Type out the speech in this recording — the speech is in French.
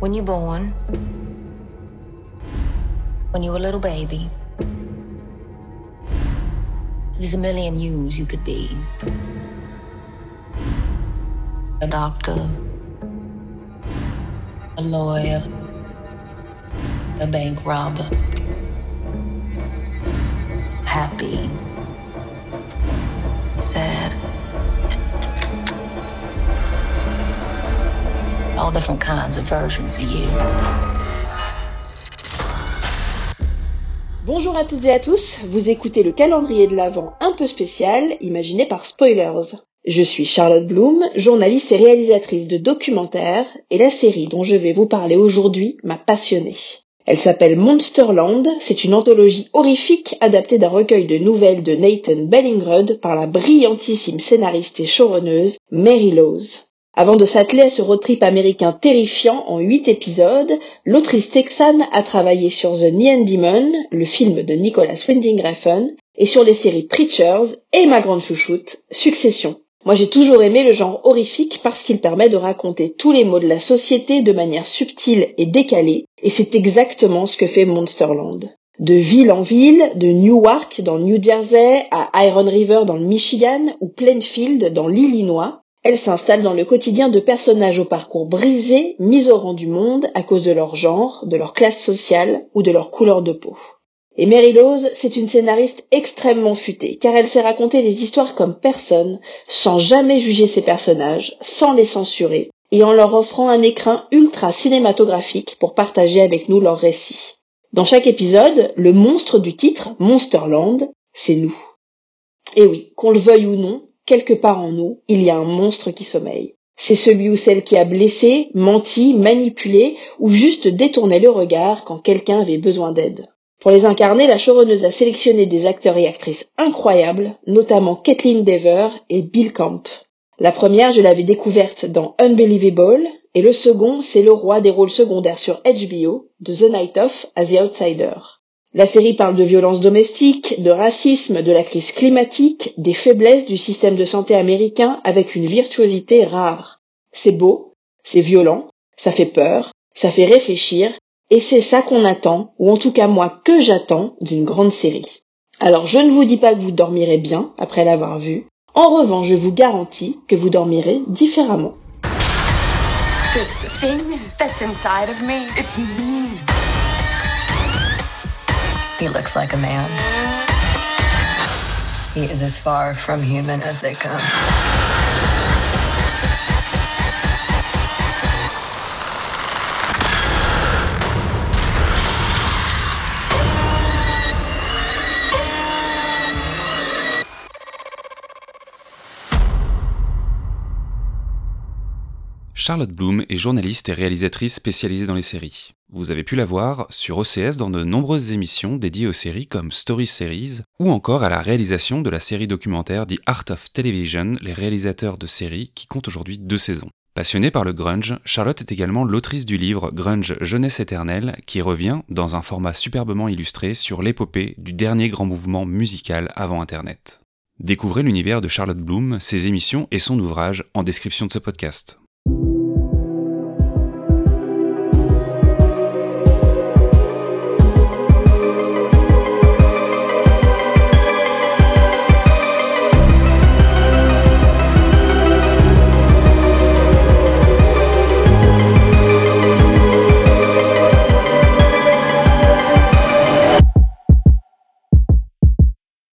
When you're born, when you're a little baby, there's a million yous you could be. A doctor, a lawyer, a bank robber, happy, Bonjour à toutes et à tous, vous écoutez le calendrier de l'Avent un peu spécial, imaginé par Spoilers. Je suis Charlotte Bloom, journaliste et réalisatrice de documentaires, et la série dont je vais vous parler aujourd'hui m'a passionnée. Elle s'appelle Monsterland, c'est une anthologie horrifique adaptée d'un recueil de nouvelles de Nathan Bellingrud par la brillantissime scénariste et showrunneuse Mary Laws. Avant de s'atteler à ce road trip américain terrifiant en huit épisodes, l'autrice texane a travaillé sur The Neon Demon, le film de Nicholas Winding Refn, et sur les séries Preachers et ma grande chouchoute, Succession. Moi j'ai toujours aimé le genre horrifique parce qu'il permet de raconter tous les maux de la société de manière subtile et décalée, et c'est exactement ce que fait Monsterland. De ville en ville, de Newark dans le New Jersey à Iron River dans le Michigan ou Plainfield dans l'Illinois, elle s'installe dans le quotidien de personnages au parcours brisé, mis au rang du monde à cause de leur genre, de leur classe sociale ou de leur couleur de peau. Et Mary Lose, c'est une scénariste extrêmement futée, car elle sait raconter des histoires comme personne, sans jamais juger ses personnages, sans les censurer, et en leur offrant un écrin ultra cinématographique pour partager avec nous leurs récits. Dans chaque épisode, le monstre du titre, Monsterland, c'est nous. Et oui, qu'on le veuille ou non, quelque part en nous, il y a un monstre qui sommeille. C'est celui ou celle qui a blessé, menti, manipulé ou juste détourné le regard quand quelqu'un avait besoin d'aide. Pour les incarner, la showrunneuse a sélectionné des acteurs et actrices incroyables, notamment Kathleen Dever et Bill Camp. La première, je l'avais découverte dans Unbelievable, et le second, c'est le roi des rôles secondaires sur HBO, de The Night Of as The Outsider. La série parle de violences domestiques, de racisme, de la crise climatique, des faiblesses du système de santé américain avec une virtuosité rare. C'est beau, c'est violent, ça fait peur, ça fait réfléchir, et c'est ça qu'on attend, ou en tout cas moi que j'attends, d'une grande série. Alors je ne vous dis pas que vous dormirez bien après l'avoir vue, en revanche je vous garantis que vous dormirez différemment. He looks like a man. He is as far from human as they come. Charlotte Bloom est journaliste et réalisatrice spécialisée dans les séries. Vous avez pu la voir sur OCS dans de nombreuses émissions dédiées aux séries comme Story Series ou encore à la réalisation de la série documentaire The Art of Television, les réalisateurs de séries qui comptent aujourd'hui deux saisons. Passionnée par le grunge, Charlotte est également l'autrice du livre Grunge Jeunesse éternelle qui revient dans un format superbement illustré sur l'épopée du dernier grand mouvement musical avant Internet. Découvrez l'univers de Charlotte Bloom, ses émissions et son ouvrage en description de ce podcast.